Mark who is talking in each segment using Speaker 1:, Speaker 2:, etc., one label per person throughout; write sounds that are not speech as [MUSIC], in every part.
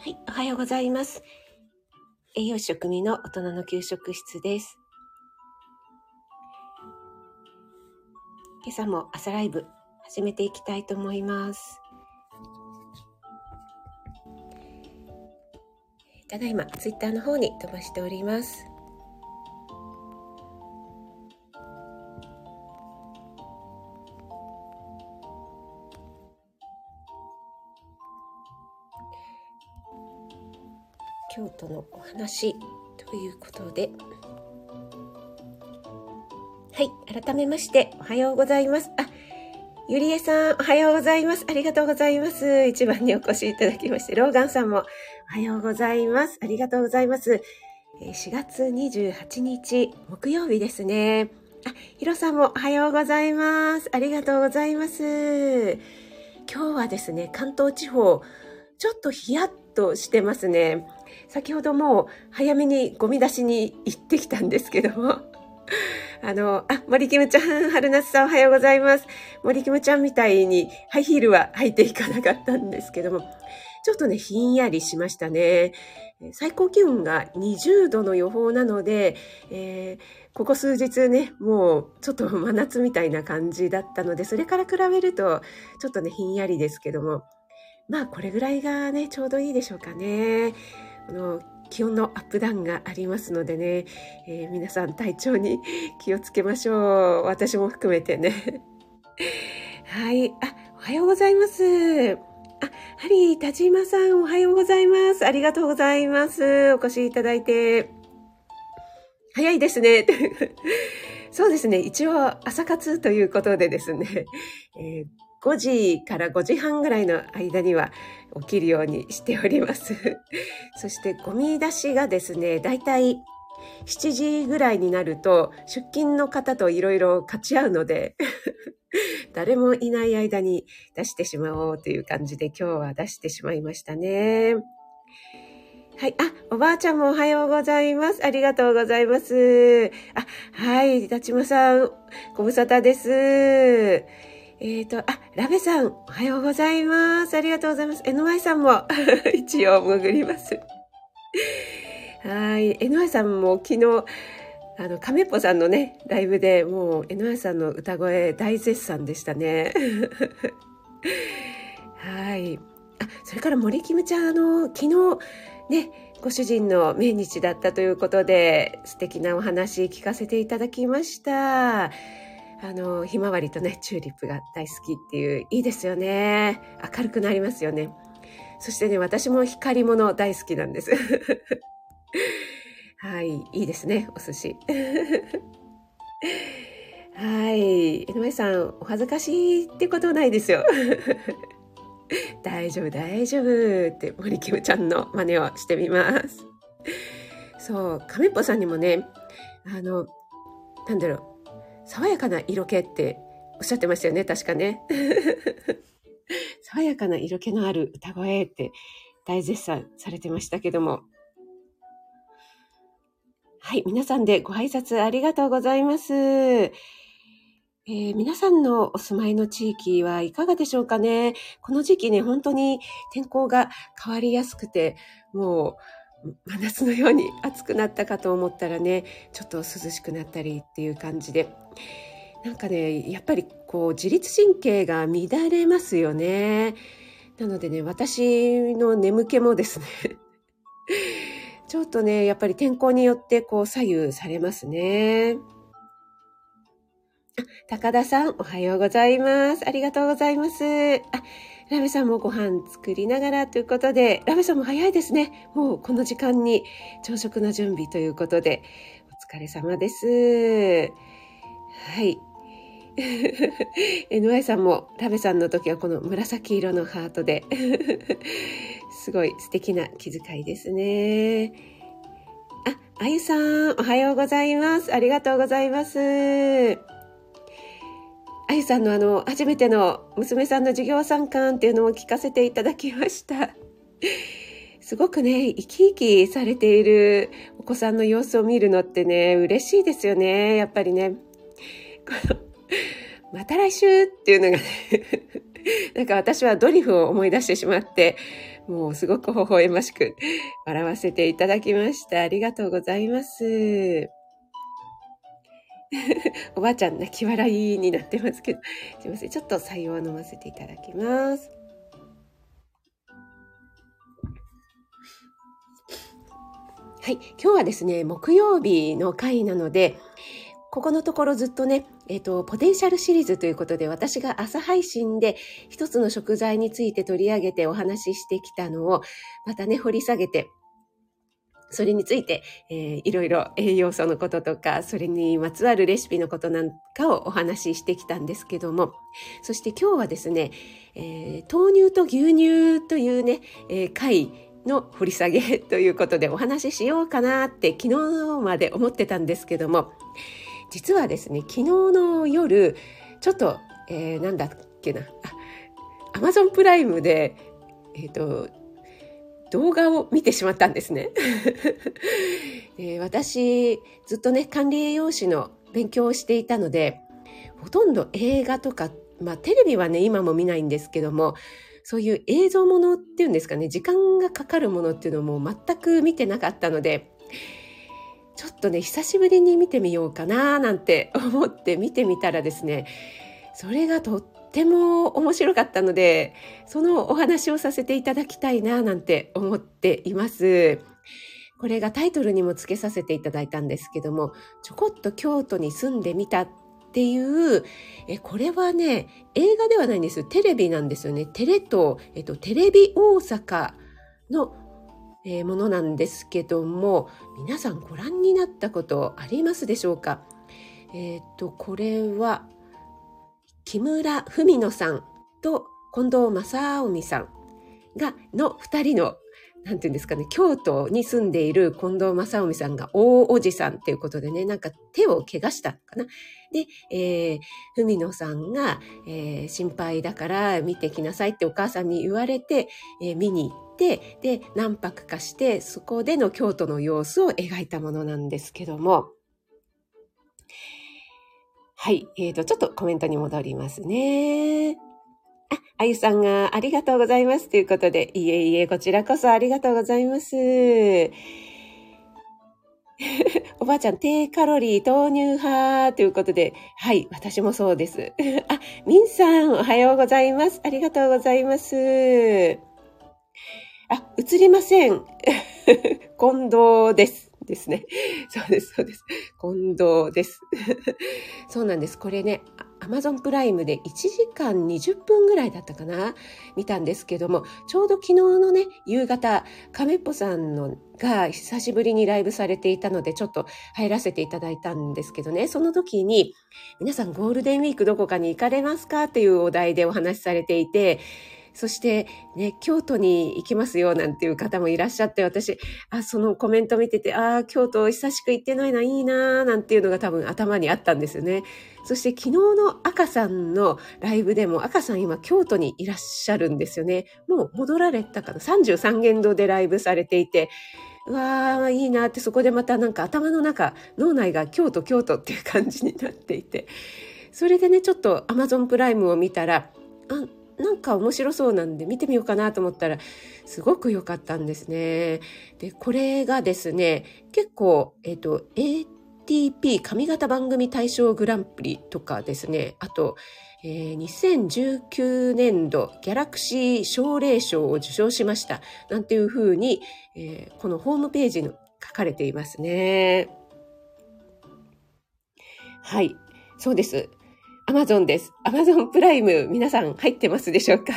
Speaker 1: はい、おはようございます。栄養士食味の大人の給食室です。今朝も朝ライブ始めていきたいと思います。ただいまツイッターの方に飛ばしております。京都のお話ということで、はい、改めましておはようございます。あ、ゆりえさん、おはようございます。ありがとうございます。一番にお越しいただきまして、ローガンさんもおはようございます。ありがとうございます。え4月28日、木曜日ですね。あ、ヒロさんもおはようございます。ありがとうございます。今日はですね、関東地方、ちょっとヒヤッとしてますね。先ほどもう早めにゴミ出しに行ってきたんですけども。[LAUGHS] あの、あ、森キムちゃん、春夏さんおはようございます。森キムちゃんみたいにハイヒールは履いていかなかったんですけども、ちょっとね、ひんやりしましたね。最高気温が20度の予報なので、えーここ数日ね、もうちょっと真夏みたいな感じだったので、それから比べると、ちょっとね、ひんやりですけども、まあ、これぐらいがね、ちょうどいいでしょうかね。の気温のアップダウンがありますのでね、えー皆さん体調に [LAUGHS] 気をつけましょう。私も含めてね。[LAUGHS] はい。あ、おはようございます。あ、ハリー、田島さん、おはようございます。ありがとうございます。お越しいただいて。早いですね。[LAUGHS] そうですね。一応、朝活ということでですね、えー5時から5時半ぐらいの間には起きるようにしております。[LAUGHS] そしてゴミ出しがですね、だいたい7時ぐらいになると出勤の方といろいろ勝ち合うので、[LAUGHS] 誰もいない間に出してしまおうという感じで今日は出してしまいましたね。はい。あ、おばあちゃんもおはようございます。ありがとうございます。あ、はい。立間さん、ご無沙汰です。えっ、と、あ、ラベさん、おはようございます。ありがとうございます。NY さんも [LAUGHS] 一応潜ります。はい。NY さんも昨日、あの、亀っぽさんのね、ライブでもう NY さんの歌声大絶賛でしたね。[LAUGHS] はい。あ、それから森キムちゃん、あの、昨日、ね、ご主人の命日だったということで、素敵なお話聞かせていただきました。あの、ひまわりとね、チューリップが大好きっていう、いいですよね。明るくなりますよね。そしてね、私も光り物大好きなんです。[LAUGHS] はい、いいですね、お寿司。[LAUGHS] はい、江上さん、お恥ずかしいってことないですよ。[LAUGHS] 大丈夫、大丈夫って森キムちゃんの真似をしてみます。そう、亀っぽさんにもね、あの、なんだろう、爽やかな色気っておっしゃってましたよね、確かね。[LAUGHS] 爽やかな色気のある歌声って大絶賛されてましたけども。はい、皆さんでご挨拶ありがとうございます。えー皆さんのお住まいの地域はいかがでしょうかねこの時期ね、本当に天候が変わりやすくて、もう真夏のように暑くなったかと思ったらね、ちょっと涼しくなったりっていう感じで、なんかね、やっぱりこう自律神経が乱れますよね。なのでね、私の眠気もですね、[LAUGHS] ちょっとね、やっぱり天候によってこう左右されますね。高田さん、おはようございます。ありがとうございますあ。ラベさんもご飯作りながらということで、ラベさんも早いですね。もうこの時間に朝食の準備ということで、お疲れ様です。はい。[LAUGHS] NY さんもラベさんの時はこの紫色のハートで、[LAUGHS] すごい素敵な気遣いですね。あ、あゆさん、おはようございます。ありがとうございます。あゆさんのあの、初めての娘さんの授業参観っていうのを聞かせていただきました。[LAUGHS] すごくね、生き生きされているお子さんの様子を見るのってね、嬉しいですよね、やっぱりね。このまた来週っていうのがね、[LAUGHS] なんか私はドリフを思い出してしまって、もうすごく微笑ましく笑わせていただきました。ありがとうございます。[LAUGHS] おばあちゃん泣き笑いになってますけど、[LAUGHS] すいません。ちょっと採用を飲ませていただきます。はい。今日はですね、木曜日の回なので、ここのところずっとね、えっ、ー、と、ポテンシャルシリーズということで、私が朝配信で一つの食材について取り上げてお話ししてきたのを、またね、掘り下げて、それについて、えー、いろいろ栄養素のこととか、それにまつわるレシピのことなんかをお話ししてきたんですけども、そして今日はですね、えー、豆乳と牛乳というね、えー、回の掘り下げということでお話ししようかなって昨日まで思ってたんですけども、実はですね、昨日の夜、ちょっと、えー、なんだっけな、アマゾンプライムで、えっ、ー、と、動画を見てしまったんですね。で [LAUGHS] 私、ずっとね、管理栄養士の勉強をしていたので、ほとんど映画とか、まあテレビはね、今も見ないんですけども、そういう映像ものっていうんですかね、時間がかかるものっていうのも全く見てなかったので、ちょっとね、久しぶりに見てみようかななんて思って見てみたらですね、それがとっても面白かったので、そのお話をさせていただきたいななんて思っています。これがタイトルにも付けさせていただいたんですけども、ちょこっと京都に住んでみたっていう、え、これはね、映画ではないんですテレビなんですよね。テレ東、えっと、テレビ大阪のえー、ものなんですけども皆さんご覧になったことありますでしょうか？えっ、とこれは木村文乃さんと近藤正臣さんがの2人のなんていうんですかね、京都に住んでいる近藤正臣さんが大おじさんっていうことでね、なんか手を怪我したのかな。で、えー、文野さんが、えー、心配だから見てきなさいってお母さんに言われて、えー、見に行って、で、何泊かして、そこでの京都の様子を描いたものなんですけども、はい。えっ、ー、と、ちょっとコメントに戻りますね。あ、あゆさんがありがとうございます。ということで、いえいえ、こちらこそありがとうございます。[LAUGHS] おばあちゃん、低カロリー豆乳派ということで、はい、私もそうです。[LAUGHS] あ、みんさん、おはようございます。ありがとうございます。あ、映りません。[LAUGHS] 近藤です。ですね。[LAUGHS] そうです、そうです。近藤です。[LAUGHS] そうなんです。これね、アマゾンプライムで1時間20分ぐらいだったかな？見たんですけども、ちょうど昨日のね、夕方、亀っぽさんのが久しぶりにライブされていたので、ちょっと入らせていただいたんですけどね、その時に、皆さんゴールデンウィークどこかに行かれますか？っていうお題でお話しされていて、そしてね、京都に行きますよなんていう方もいらっしゃって、私、あ、そのコメント見てて、ああ、京都久しく行ってないな、いいな、なんていうのが多分頭にあったんですよね。そして昨日の赤さんのライブでも、赤さん今京都にいらっしゃるんですよね。もう戻られたかな ?33 限度でライブされていて、うわー、いいなって、そこでまたなんか頭の中、脳内が京都、京都っていう感じになっていて、それでね、ちょっと Amazon プライムを見たら、あ、なんか面白そうなんで見てみようかなと思ったら、すごく良かったんですね。で、これがですね、結構、えっ、ー、と、ATP 髪型番組大賞グランプリとかですね、あと、えー、2019年度ギャラクシー奨励賞を受賞しました。なんていうふうに、えー、このホームページに書かれていますね。はい。そうです。アマゾンです。アマゾンプライム、皆さん入ってますでしょうか？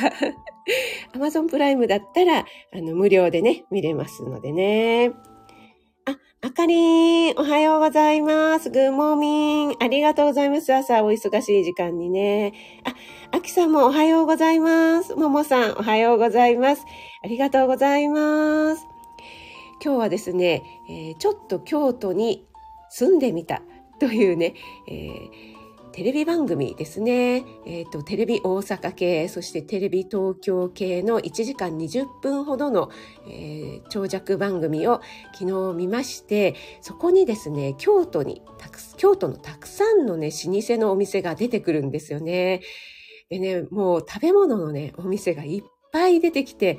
Speaker 1: アマゾンプライムだったら、あの、無料でね、見れますのでね。あ、あかりん、おはようございます。グッモーミン。ありがとうございます。朝お忙しい時間にね。あ、あきさんもおはようございます。ももさん、おはようございます。ありがとうございます。今日はですね、えー、ちょっと京都に住んでみたというね、えーテレビ番組ですね。え、ー、と、テレビ大阪系、そしてテレビ東京系の1時間20分ほどの、えー、長尺番組を昨日見まして、そこにですね、京都に、京都のたくさんのね、老舗のお店が出てくるんですよね。でね、もう食べ物のね、お店がいっぱい出てきて、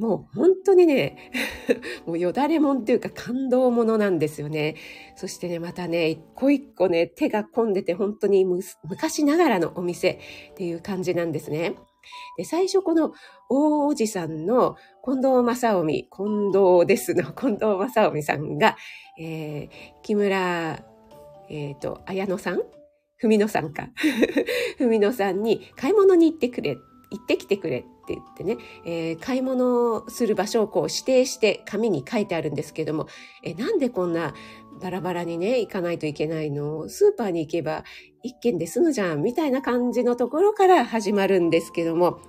Speaker 1: もう本当にね、[LAUGHS] もうよだれもんっていうか感動ものなんですよね。そしてね、またね、一個一個ね、手が込んでて本当に昔ながらのお店っていう感じなんですね。で、最初この大おじさんの近藤正臣、近藤ですの [LAUGHS] 近藤正臣さんが、えー、木村、えっ、ー、と、綾野さん？文野さんか。[LAUGHS] 文野さんに買い物に行ってくれ、行ってきてくれって言ってね、えー、買い物する場所をこう指定して紙に書いてあるんですけども、えなんでこんなバラバラにね、行かないといけないの？スーパーに行けば一軒で済むじゃんみたいな感じのところから始まるんですけども、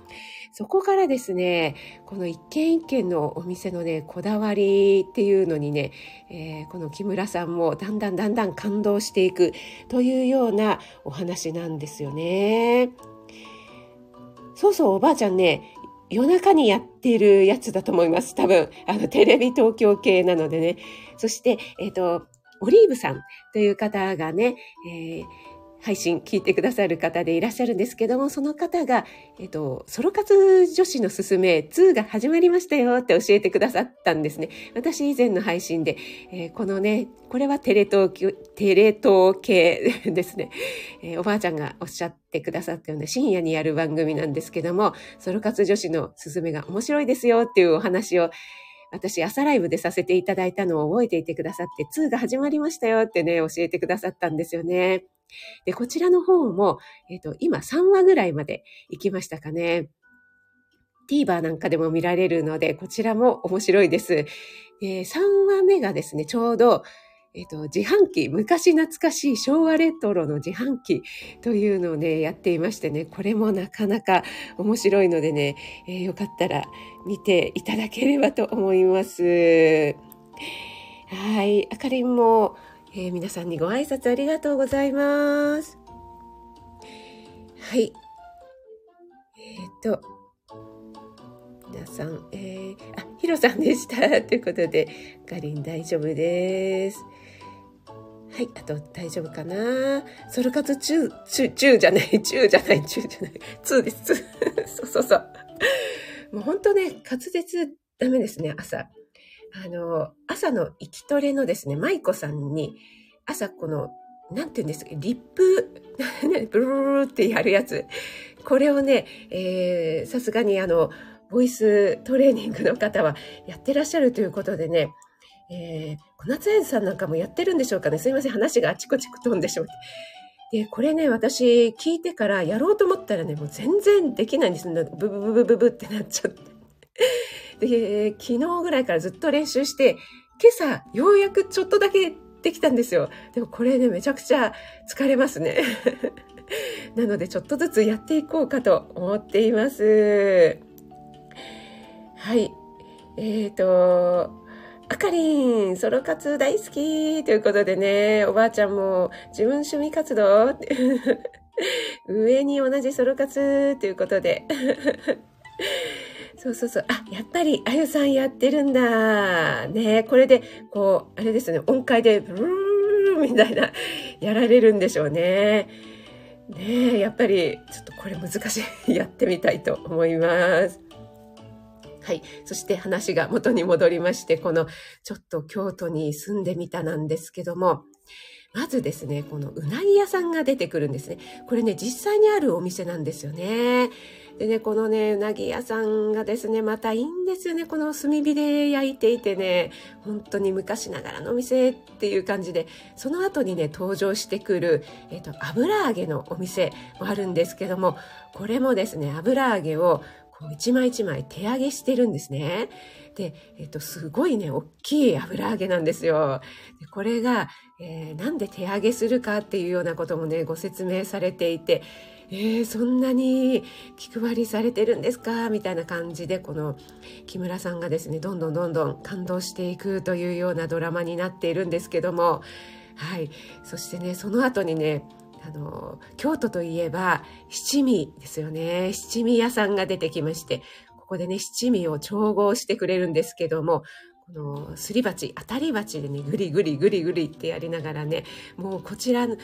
Speaker 1: そこからですね、この一軒一軒のお店のね、こだわりっていうのにね、えー、この木村さんもだんだんだんだん感動していくというようなお話なんですよね。そうそう、おばあちゃんね、夜中にやってるやつだと思います。多分、あの、テレビ東京系なのでね。そして、えっ、ー、と、オリーブさんという方がね、えー、配信聞いてくださる方でいらっしゃるんですけども、その方が、えっと、ソロ活女子のすすめ2が始まりましたよって教えてくださったんですね。私以前の配信で、えー、このね、これはテレ東、テレ東系ですね、えー、おばあちゃんがおっしゃってくださったような深夜にやる番組なんですけども、ソロ活女子のすすめが面白いですよっていうお話を私朝ライブでさせていただいたのを覚えていてくださって、2が始まりましたよってね、教えてくださったんですよね。で、こちらの方も、えっ、ー、と、今3話ぐらいまで行きましたかね。TVer なんかでも見られるので、こちらも面白いです。で3話目がですね、ちょうど、えっ、ー、と、自販機、昔懐かしい昭和レトロの自販機というのをね、やっていましてね、これもなかなか面白いのでね、えー、よかったら見ていただければと思います。はい、あかりんもえー、皆さんにご挨拶ありがとうございます。はい。えっ、と、皆さん、えー、あ、ヒロさんでした。[LAUGHS] ということで、かりん大丈夫です。はい、あと大丈夫かなソル活中、中、[LAUGHS] 中じゃない、中じゃない、中じゃない、2です、そうそうそう。もう本当ね、滑舌ダメですね、朝。あの、朝の息きトレのですね、舞子さんに、朝この、なんて言うんですか、リップ、[LAUGHS] ブルルルってやるやつ。これをね、えー、さすがにあの、ボイストレーニングの方はやってらっしゃるということでね、えー、小夏園さんなんかもやってるんでしょうかね。すいません、話があちこち飛んでしまって。で、これね、私聞いてからやろうと思ったらね、もう全然できないんですブブブブブブってなっちゃって。で、昨日ぐらいからずっと練習して、今朝ようやくちょっとだけできたんですよ。でもこれね、めちゃくちゃ疲れますね。[LAUGHS] なのでちょっとずつやっていこうかと思っています。はい。えっ、ー、と、あかりん、ソロ活大好きということでね、おばあちゃんも自分趣味活動 [LAUGHS] 上に同じソロ活ということでそうそうそう。あ、やっぱり、あゆさんやってるんだ。ねこれで、こう、あれですね、音階で、ブルーみたいな、やられるんでしょうね。ねやっぱり、ちょっとこれ難しい。[LAUGHS] やってみたいと思います。はい。そして話が元に戻りまして、この、ちょっと京都に住んでみたなんですけども、まずですね、このうなぎ屋さんが出てくるんですね。これね、実際にあるお店なんですよね。でね、このね、うなぎ屋さんがですね、またいいんですよね。この炭火で焼いていてね、本当に昔ながらのお店っていう感じで、その後にね、登場してくる、えっ、と、油揚げのお店もあるんですけども、これもですね、油揚げをこう一枚一枚手揚げしてるんですね。で、えっと、すごいね、大きい油揚げなんですよ。でこれが、えー、なんで手揚げするかっていうようなこともね、ご説明されていて、えー、そんなに気配りされてるんですか？みたいな感じで、この木村さんがですね、どんどんどんどん感動していくというようなドラマになっているんですけども、はい。そしてね、その後にね、あの、京都といえば七味ですよね。七味屋さんが出てきまして、ここでね、七味を調合してくれるんですけども、このすり鉢、当たり鉢でね、ぐりぐりぐりぐりってやりながらね、もうこちらで、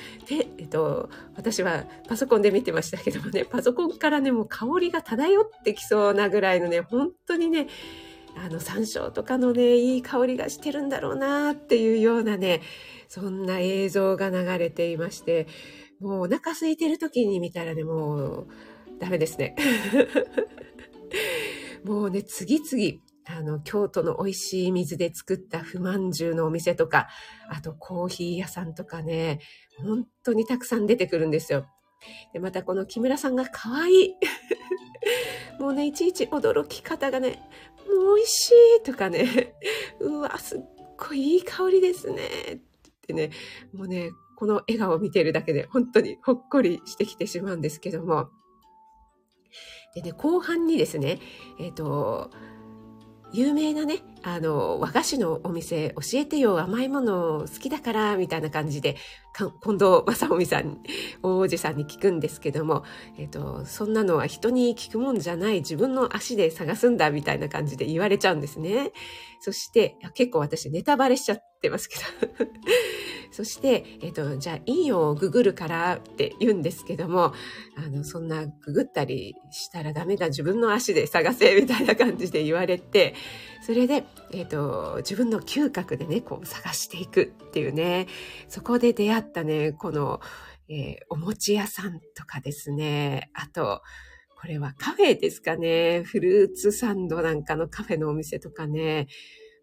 Speaker 1: えっと、私はパソコンで見てましたけどもね、パソコンからね、もう香りが漂ってきそうなぐらいのね、本当にね、あの山椒とかのね、いい香りがしてるんだろうなっていうようなね、そんな映像が流れていまして、もうお腹空いてる時に見たらね、もうダメですね。[LAUGHS] もうね、次々、あの、京都の美味しい水で作った不満汁のお店とか、あとコーヒー屋さんとかね、本当にたくさん出てくるんですよ。で、またこの木村さんが可愛い。[LAUGHS] もうね、いちいち驚き方がね、もう美味しいとかね、うわ、すっごいいい香りですね。ってね、もうね、この笑顔を見てるだけで本当にほっこりしてきてしまうんですけども。でね、後半にですね、えっ、ー、と、有名なね、あの、和菓子のお店教えてよ、甘いもの好きだから、みたいな感じで、近藤正臣さん、大王子さんに聞くんですけども、えっ、と、そんなのは人に聞くもんじゃない、自分の足で探すんだ、みたいな感じで言われちゃうんですね。そして、結構私ネタバレしちゃってますけど。[LAUGHS] そして、えっ、と、じゃあ、いいよ、ググるからって言うんですけども、あの、そんなググったりしたらダメだ、自分の足で探せ、みたいな感じで言われて、それで、えっ、と、自分の嗅覚でね、こう探していくっていうね、そこで出会ったね、この、えー、お餅屋さんとかですね、あと、これはカフェですかね。フルーツサンドなんかのカフェのお店とかね。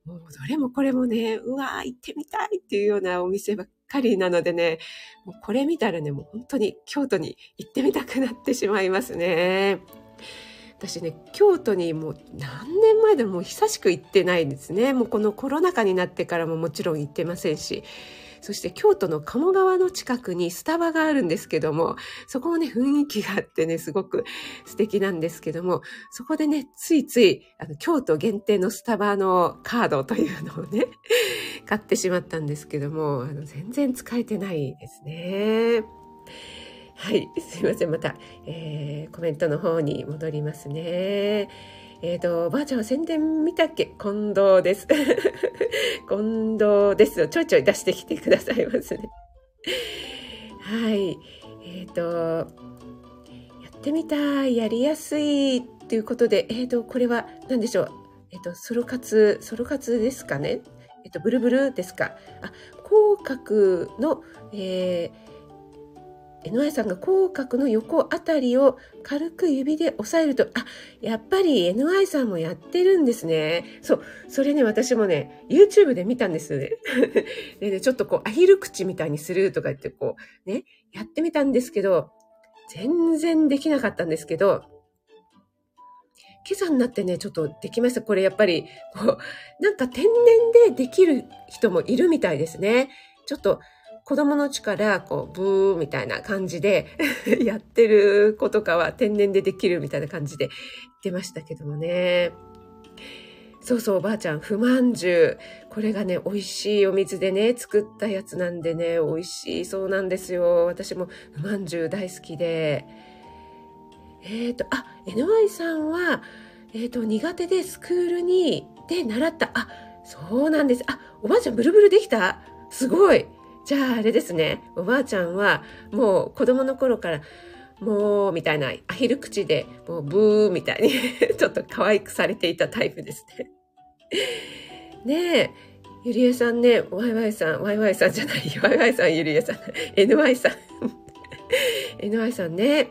Speaker 1: もうどれもこれもね、うわー行ってみたいっていうようなお店ばっかりなのでね、もうこれ見たらね、もう本当に京都に行ってみたくなってしまいますね。私ね、京都にもう何年前でも久しく行ってないんですね。もうこのコロナ禍になってからももちろん行ってませんし。そして京都の鴨川の近くにスタバがあるんですけども、そこもね、雰囲気があってね、すごく素敵なんですけども、そこでね、ついつい、あの、京都限定のスタバのカードというのをね、買ってしまったんですけども、あの、全然使えてないですね。はい、すいません。また、えー、コメントの方に戻りますね。えっ、ー、と、ばあちゃんは宣伝見たっけ？近藤です。[LAUGHS] 近藤ですよ。ちょいちょい出してきてくださいますね。はい。えっ、ー、と、やってみたい、やりやすいということで、えっ、ー、と、これは何でしょう？えっ、と、ソロ活、ソロ活ですかね？えっ、と、ブルブルですか？あ、口角の、えー、NY さんが口角の横あたりを軽く指で押さえると、あ、やっぱり NY さんもやってるんですね。そう、それね、私もね、YouTube で見たんですね。[LAUGHS] でね、ちょっとこう、アヒル口みたいにするとか言って、こう、ね、やってみたんですけど、全然できなかったんですけど、今朝になってね、ちょっとできました。これやっぱり、こう、なんか天然でできる人もいるみたいですね。ちょっと子供の力、こう、ブーみたいな感じで [LAUGHS] やってる子とかは天然でできるみたいな感じで言ってましたけどもね。そうそう、おばあちゃん、不満汁。これがね、美味しいお水でね、作ったやつなんでね、美味しいそうなんですよ。私も不満汁大好きで。えっ、ー、と、あ、NY さんは、えっ、ー、と、苦手でスクールに、で習った。あ、そうなんです。あ、おばあちゃんブルブルできた？すごい。じゃああれですね、おばあちゃんはもう子供の頃からもうみたいなアヒル口でもうブーみたいに [LAUGHS] ちょっと可愛くされていたタイプですね。[LAUGHS] ねえ、ゆりえさんね、ワイワイさん、ワイワイさんじゃない、ワイワイさん、ゆりえさん、NY さん、[LAUGHS] NY さんね。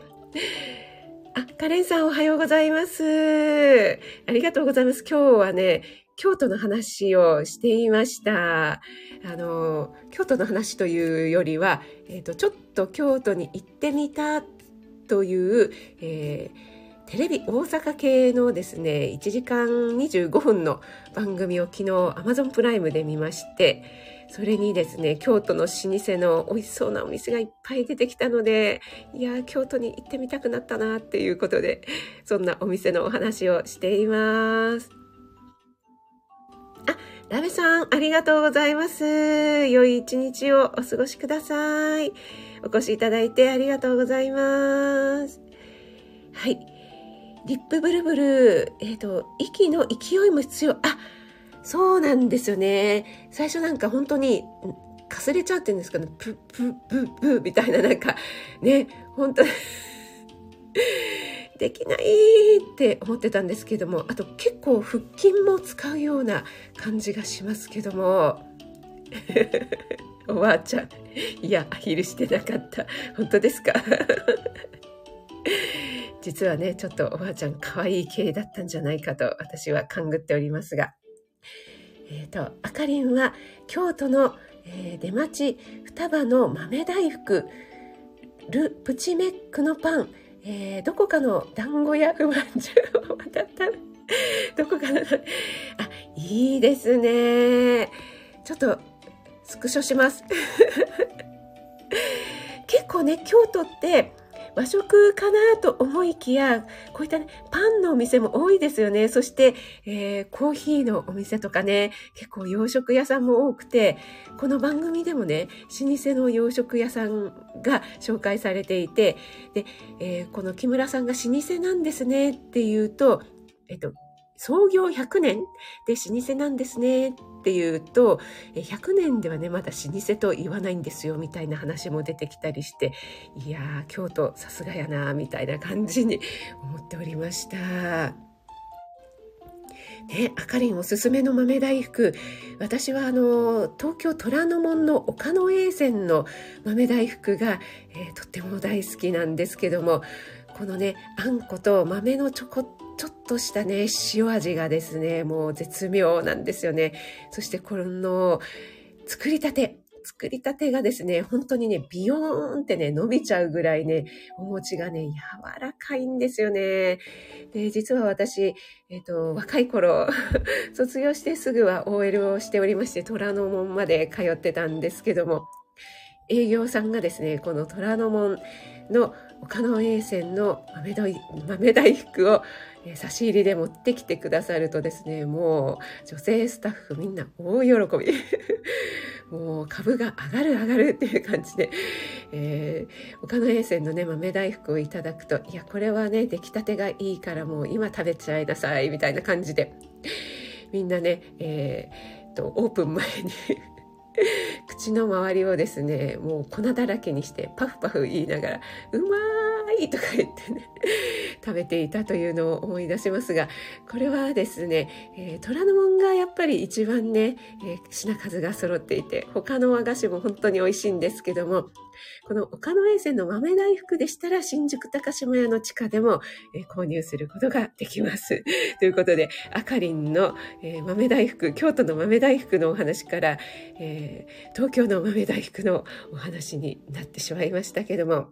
Speaker 1: あ、カレンさんおはようございます。ありがとうございます。今日はね、京都の話をしていました。あの、京都の話というよりは、えっ、ー、と、ちょっと京都に行ってみたという、えー、テレビ大阪系のですね、1時間25分の番組を昨日 Amazon プライムで見まして、それにですね、京都の老舗の美味しそうなお店がいっぱい出てきたので、いや、京都に行ってみたくなったなっていうことで、そんなお店のお話をしています。あ、ラベさん、ありがとうございます。良い一日をお過ごしください。お越しいただいてありがとうございます。はい。リップブルブル、えっ、ー、と、息の勢いも必要。あ、そうなんですよね。最初なんか本当に、かすれちゃうって言うんですかね、プップップップッみたいななんか、ね、本当できないって思ってたんですけども、あと結構腹筋も使うような感じがしますけども、[LAUGHS] おばあちゃん、いや、アヒルしてなかった。本当ですか？[LAUGHS] 実はね、ちょっとおばあちゃん可愛い系だったんじゃないかと私は勘ぐっておりますが。えっ、ー、と、あかりんは京都の、えー、出町双葉の豆大福、ル・プチメックのパン、えー、どこかの団子屋不満中を渡った、[LAUGHS] どこかの、あ、いいですね。ちょっと、スクショします。[LAUGHS] 結構ね、京都って、和食かなと思いきや、こういったね、パンのお店も多いですよね。そして、えー、コーヒーのお店とかね、結構洋食屋さんも多くて、この番組でもね、老舗の洋食屋さんが紹介されていて、で、えー、この木村さんが老舗なんですねっていうと、えっと、創業100年で老舗なんですねっていうと、100年ではね、まだ老舗と言わないんですよみたいな話も出てきたりして、いやー、京都さすがやなみたいな感じに思っておりました。ね、あかりんおすすめの豆大福。私はあの、東京虎ノ門の岡野栄泉の豆大福が、えー、とっても大好きなんですけども、このね、あんこと豆のちょこちょっとしたね、塩味がですね、もう絶妙なんですよね。そしてこの作りたて、作りたてがですね、本当にね、ビヨーンってね、伸びちゃうぐらいね、お餅がね、柔らかいんですよね。で、実は私、えっ、ー、と、若い頃、[LAUGHS] 卒業してすぐは OL をしておりまして、虎ノ門まで通ってたんですけども、営業さんがですね、この虎ノ門の岡野栄泉の豆大豆大福を差し入れで持ってきてくださるとですね、もう女性スタッフみんな大喜び。[LAUGHS] もう株が上がる上がるっていう感じで、えー、岡野衛泉のね、豆大福をいただくと、いや、これはね、出来たてがいいからもう今食べちゃいなさい、みたいな感じで、みんなね、えー、と、オープン前に口の周りをですね、もう粉だらけにしてパフパフ言いながら、うまいとか言ってね、[LAUGHS] 食べていたというのを思い出しますが、これはですね、えー、虎ノ門がやっぱり一番ね、えー、品数が揃っていて、他の和菓子も本当に美味しいんですけども、この岡野衛星の豆大福でしたら、新宿高島屋の地下でも、えー、購入することができます。[LAUGHS] ということで、あかりんの、えー、豆大福、京都の豆大福のお話から、えー、東京の豆大福のお話になってしまいましたけども、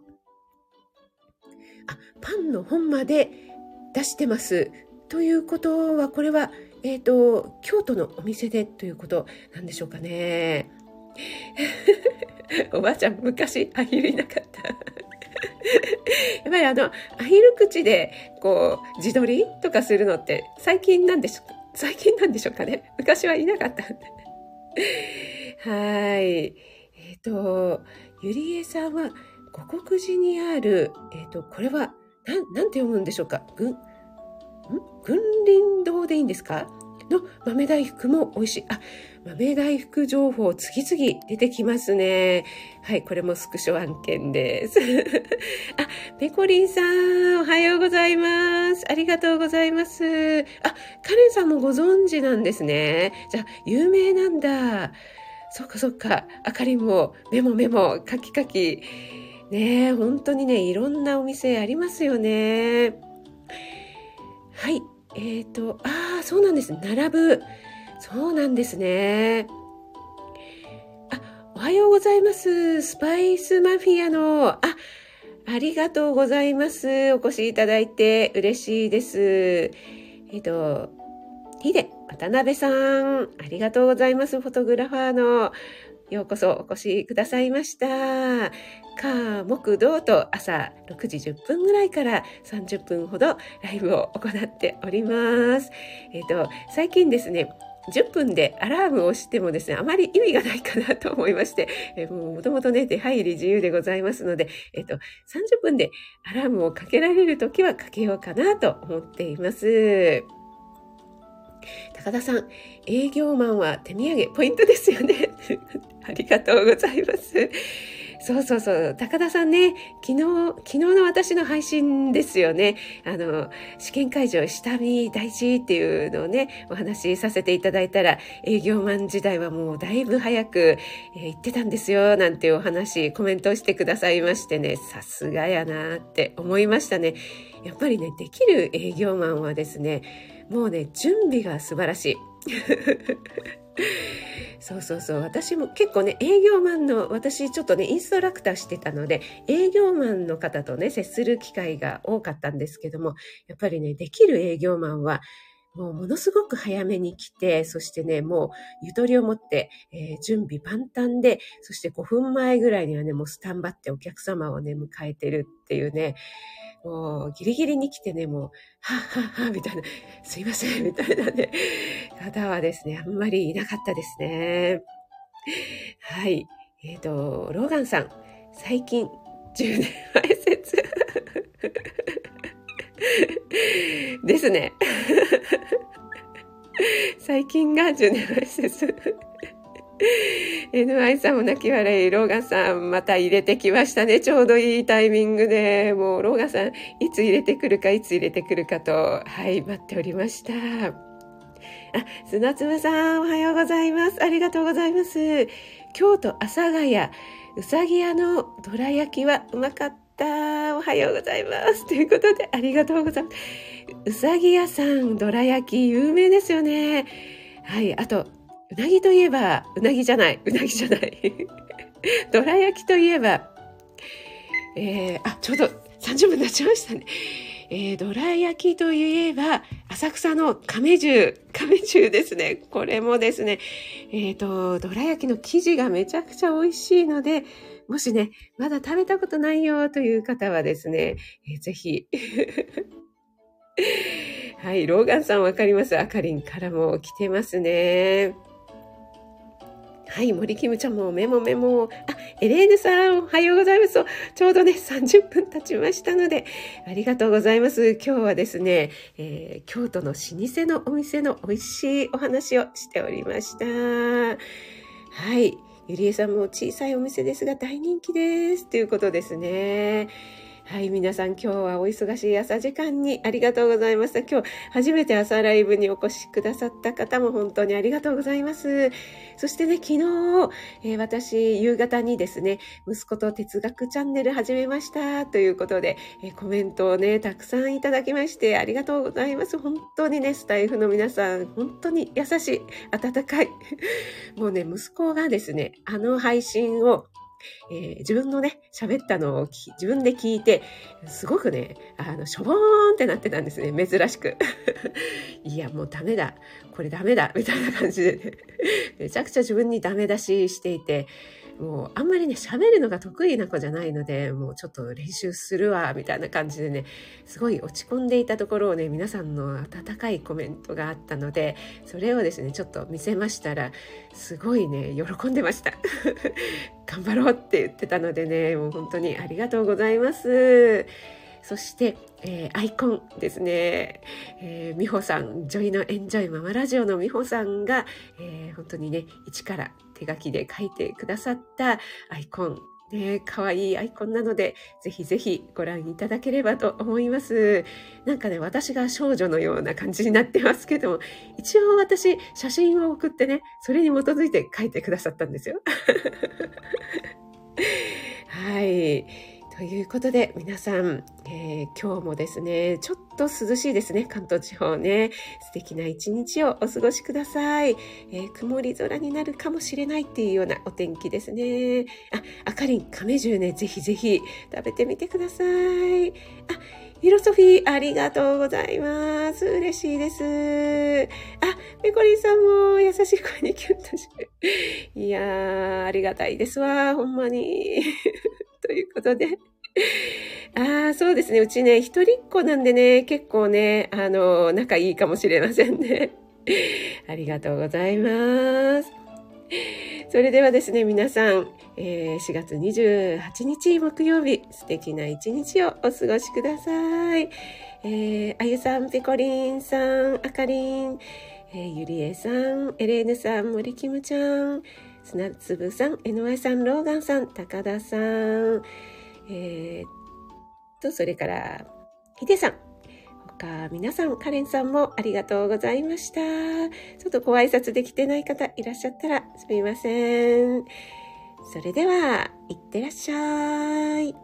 Speaker 1: あ、パンの本まで出してます。ということは、これは、えっ、ー、と、京都のお店でということなんでしょうかね。[LAUGHS] おばあちゃん、昔、アヒルいなかった。[LAUGHS] やっぱりあの、アヒル口で、こう、自撮りとかするのって、最近なんでしょ、最近なんでしょうかね。昔はいなかった。[LAUGHS] はい。えっ、ー、と、ゆりえさんは、五国寺にある、えっ、ー、と、これは、なん、なんて読むんでしょうか。ぐん、ん？群林堂でいいんですか？の豆大福も美味しい。あ、豆大福情報次々出てきますね。はい、これもスクショ案件です。[LAUGHS] あ、ペコリンさん、おはようございます。ありがとうございます。あ、カレンさんもご存知なんですね。じゃあ、有名なんだ。そっかそっか。あかりもメモメモ、カキカキ。ね本当にね、いろんなお店ありますよね。はい。えっ、ー、と、ああ、そうなんです。並ぶ。そうなんですね。あ、おはようございます。スパイスマフィアの、あ、ありがとうございます。お越しいただいて嬉しいです。えっ、ー、と、ヒデ、渡辺さん、ありがとうございます。フォトグラファーのようこそお越しくださいました。火、木、土と朝6時10分ぐらいから30分ほどライブを行っております。えっ、ー、と、最近ですね、10分でアラームをしてもですね、あまり意味がないかなと思いまして、えー、もともとね、出入り自由でございますので、えっ、ー、と、30分でアラームをかけられるときはかけようかなと思っています。高田さん、営業マンは手土産ポイントですよね。[LAUGHS] ありがとうございます。そうそうそう。高田さんね、昨日、昨日の私の配信ですよね。あの、試験会場下見大事っていうのをね、お話しさせていただいたら、営業マン時代はもうだいぶ早く、えー、言ってたんですよ、なんていうお話、コメントをしてくださいましてね、さすがやなって思いましたね。やっぱりね、できる営業マンはですね、もうね、準備が素晴らしい。[LAUGHS] そうそうそう。私も結構ね、営業マンの、私ちょっとね、インストラクターしてたので、営業マンの方とね、接する機会が多かったんですけども、やっぱりね、できる営業マンは、もうものすごく早めに来て、そしてね、もうゆとりを持って、えー、準備万端で、そして5分前ぐらいにはね、もうスタンバってお客様をね、迎えてるっていうね、もうギリギリに来てね、もう、はっはっは、みたいな、すいません、みたいなね、方はですね、あんまりいなかったですね。はい。えっ、ー、と、ローガンさん、最近、10年前説。ですね。最近が10年前説。[LAUGHS] NY さんも泣き笑い、ローガンさんまた入れてきましたね。ちょうどいいタイミングで、もうローガンさんいつ入れてくるか、いつ入れてくるかと、はい、待っておりました。あ、砂粒さん、おはようございます。ありがとうございます。京都阿佐ヶ谷、うさぎ屋のどら焼きはうまかった。おはようございます。ということで、ありがとうございます。うさぎ屋さん、どら焼き有名ですよね。はい、あと、うなぎといえば、うなぎじゃない、うなぎじゃない。[LAUGHS] どら焼きといえば、えー、あ、ちょうど30分経ちましたね。えー、どら焼きといえば、浅草の亀十、亀十ですね。これもですね、えっ、ー、と、どら焼きの生地がめちゃくちゃ美味しいので、もしね、まだ食べたことないよという方はですね、えー、ぜひ。[LAUGHS] はい、ローガンさんわかります？あかりんからも来てますね。はい、森キムちゃんもメモメモ。あ、エレーヌさん、おはようございます。ちょうどね、30分経ちましたので、ありがとうございます。今日はですね、えー、京都の老舗のお店の美味しいお話をしておりました。はい。ゆりえさんも小さいお店ですが大人気です。ということですね。はい、皆さん今日はお忙しい朝時間にありがとうございました。今日初めて朝ライブにお越しくださった方も本当にありがとうございます。そしてね、昨日、えー、私、夕方にですね、息子と哲学チャンネル始めましたということで、えー、コメントをね、たくさんいただきましてありがとうございます。本当にね、スタイフの皆さん、本当に優しい、温かい。もうね、息子がですね、あの配信をえー、自分のね、喋ったのを自分で聞いて、すごくね、あの、しょぼーんってなってたんですね、珍しく。[LAUGHS] いや、もうダメだ。これダメだ。みたいな感じで、ね、めちゃくちゃ自分にダメ出ししていて、もうあんまりね、喋るのが得意な子じゃないので、もうちょっと練習するわ、みたいな感じでね、すごい落ち込んでいたところをね、皆さんの温かいコメントがあったので、それをですね、ちょっと見せましたら、すごいね、喜んでました。[LAUGHS] 頑張ろうって言ってたのでね、もう本当にありがとうございます。そして、えー、アイコンですね。えー、美穂さん、ジョイのエンジョイママラジオの美穂さんが、えー、本当にね、一から手書きで書いてくださったアイコン。ね、かわいいアイコンなので、ぜひぜひご覧いただければと思います。なんかね、私が少女のような感じになってますけども、一応私、写真を送ってね、それに基づいて書いてくださったんですよ。[LAUGHS] はい。ということで、皆さん、えー、今日もですね、ちょっと涼しいですね、関東地方ね。素敵な一日をお過ごしください。えー、曇り空になるかもしれないっていうようなお天気ですね。あ、あかりん、亀十ね、ぜひぜひ食べてみてください。あ、ヒロソフィー、ありがとうございます。嬉しいです。あ、ペコリンさんも優しい声にキュンとして。いやー、ありがたいですわ、ほんまに。ということで。[LAUGHS] ああ、そうですね。うちね、一人っ子なんでね、結構ね、あの、仲いいかもしれませんね。[LAUGHS] ありがとうございます。それではですね、皆さん、えー、4月28日木曜日、素敵な一日をお過ごしください。えー、あゆさん、ぺこりんさん、あかりん、えー、ゆりえさん、エレーヌさん、森キムちゃん、砂粒さん、NY さん、ローガンさん、高田さん、えー、と、それから、ヒデさん、他、皆さん、カレンさんもありがとうございました。ちょっとご挨拶できてない方いらっしゃったらすみません。それでは、いってらっしゃい。